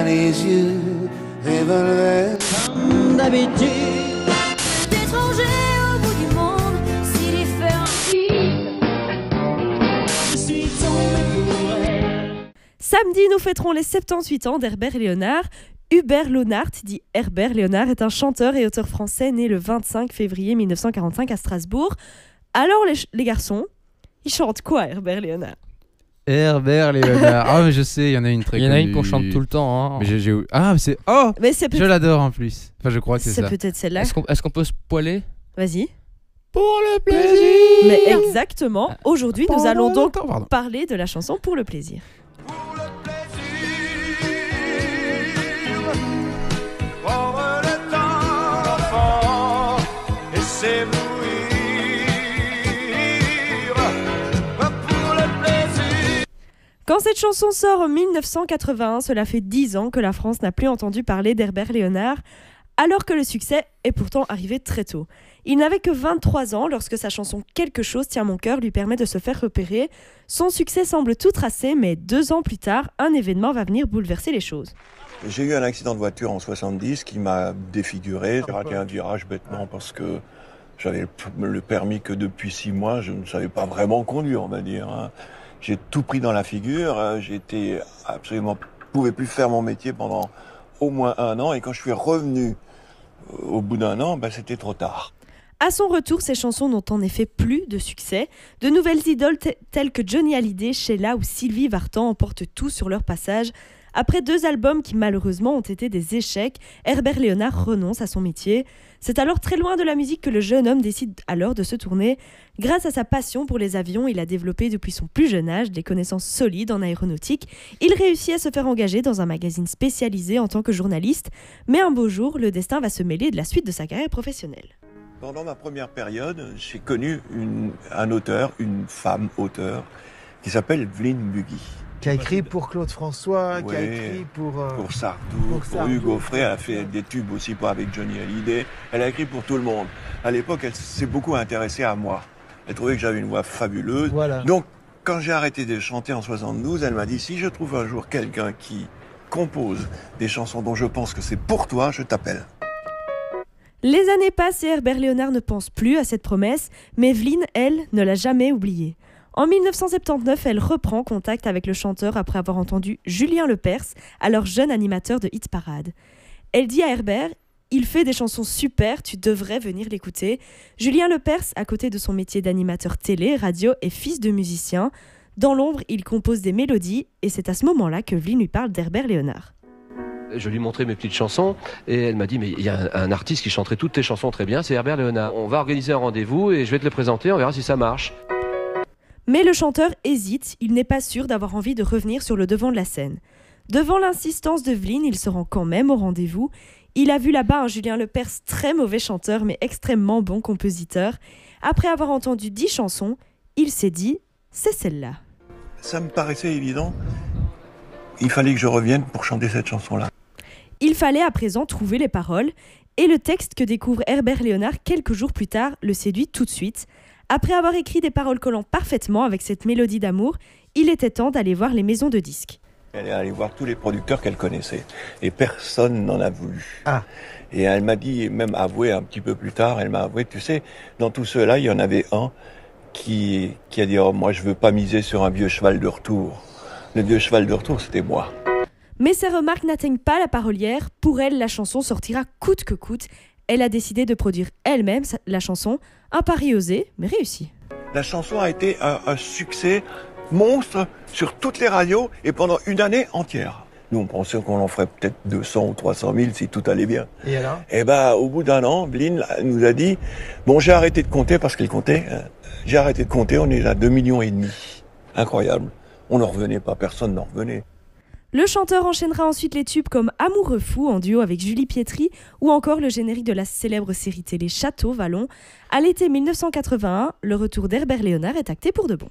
à les yeux revolver. Comme d'habitude. D'étrangers au bout du monde. Je suis tombé pour elle. Samedi, nous fêterons les 78 ans d'Herbert Léonard. Hubert Léonard, dit Herbert Léonard, est un chanteur et auteur français né le 25 février 1945 à Strasbourg. Alors, les, les garçons, ils chantent quoi, Herbert Léonard? Herbert Léonard. Ah, mais je sais, il y en a une très Il y en a une connue. qu'on chante tout le temps. hein. Mais j'ai- j'ai- Ah, mais c'est. Oh Mais c'est Je peut-être l'adore en plus. Enfin, je crois que c'est c'est ça. peut-être celle-là. Est-ce qu'on peut se poiler Vas-y. Pour le plaisir Mais exactement, aujourd'hui, nous allons donc parler de la chanson pour le plaisir. Quand cette chanson sort en 1981, cela fait 10 ans que la France n'a plus entendu parler d'Herbert Léonard, alors que le succès est pourtant arrivé très tôt. Il n'avait que 23 ans lorsque sa chanson Quelque chose tient mon cœur lui permet de se faire repérer. Son succès semble tout tracé, mais deux ans plus tard, un événement va venir bouleverser les choses. J'ai eu un accident de voiture en 70 qui m'a défiguré. J'ai raté un virage bêtement parce que j'avais le- le permis que depuis six mois, je ne savais pas vraiment conduire, on va dire. J'ai tout pris dans la figure. euh, J'étais absolument, pouvais plus faire mon métier pendant au moins un an. Et quand je suis revenu euh, au bout d'un an, ben, c'était trop tard. À son retour, ses chansons n'ont en effet plus de succès. De nouvelles idoles te- telles que Johnny Hallyday, Sheila ou Sylvie Vartan emportent tout sur leur passage. Après deux albums qui malheureusement ont été des échecs, Herbert Léonard renonce à son métier. C'est alors très loin de la musique que le jeune homme décide alors de se tourner. Grâce à sa passion pour les avions, il a développé depuis son plus jeune âge des connaissances solides en aéronautique. Il réussit à se faire engager dans un magazine spécialisé en tant que journaliste. Mais un beau jour, le destin va se mêler de la suite de sa carrière professionnelle. Pendant ma première période, j'ai connu un auteur, une femme auteur, qui s'appelle Vline Buggy. Qui a écrit pour Claude François, qui a écrit pour. euh, Pour Sardou, Pour pour, Sardou. Hugo Frey, elle a fait des tubes aussi pour avec Johnny Hallyday. Elle a écrit pour tout le monde. À l'époque, elle s'est beaucoup intéressée à moi. Elle trouvait que j'avais une voix fabuleuse. Voilà. Donc, quand j'ai arrêté de chanter en 72, elle m'a dit si je trouve un jour quelqu'un qui compose des chansons dont je pense que c'est pour toi, je t'appelle. Les années passent et Herbert Léonard ne pense plus à cette promesse, mais Evelyne, elle, ne l'a jamais oubliée. En 1979, elle reprend contact avec le chanteur après avoir entendu Julien Lepers, alors jeune animateur de Hit Parade. Elle dit à Herbert Il fait des chansons super, tu devrais venir l'écouter. Julien Lepers, à côté de son métier d'animateur télé, radio, est fils de musicien. Dans l'ombre, il compose des mélodies et c'est à ce moment-là que Evelyne lui parle d'Herbert Léonard. Je lui montrais mes petites chansons et elle m'a dit mais il y a un, un artiste qui chanterait toutes tes chansons très bien, c'est Herbert Léonard. On va organiser un rendez-vous et je vais te le présenter, on verra si ça marche. Mais le chanteur hésite, il n'est pas sûr d'avoir envie de revenir sur le devant de la scène. Devant l'insistance de Vline, il se rend quand même au rendez-vous. Il a vu là-bas un Julien Lepers très mauvais chanteur mais extrêmement bon compositeur. Après avoir entendu dix chansons, il s'est dit c'est celle-là. Ça me paraissait évident. Il fallait que je revienne pour chanter cette chanson-là. Il fallait à présent trouver les paroles, et le texte que découvre Herbert Léonard quelques jours plus tard le séduit tout de suite. Après avoir écrit des paroles collant parfaitement avec cette mélodie d'amour, il était temps d'aller voir les maisons de disques. Elle est allée voir tous les producteurs qu'elle connaissait. Et personne n'en a voulu. Ah. Et elle m'a dit, et même avoué un petit peu plus tard, elle m'a avoué, tu sais, dans tout cela, il y en avait un qui, qui a dit, oh, moi je veux pas miser sur un vieux cheval de retour. Le vieux cheval de retour, c'était moi. Mais ces remarques n'atteignent pas la parolière. Pour elle, la chanson sortira coûte que coûte. Elle a décidé de produire elle-même la chanson. Un pari osé, mais réussi. La chanson a été un, un succès monstre sur toutes les radios et pendant une année entière. Nous, on pensait qu'on en ferait peut-être 200 ou 300 000 si tout allait bien. Et alors? Eh ben, au bout d'un an, Blin nous a dit, bon, j'ai arrêté de compter parce qu'elle comptait. hein. J'ai arrêté de compter, on est à 2 millions et demi. Incroyable. On n'en revenait pas, personne n'en revenait. Le chanteur enchaînera ensuite les tubes comme Amoureux fou en duo avec Julie Pietri ou encore le générique de la célèbre série télé Château Vallon. À l'été 1981, le retour d'Herbert Léonard est acté pour de bon.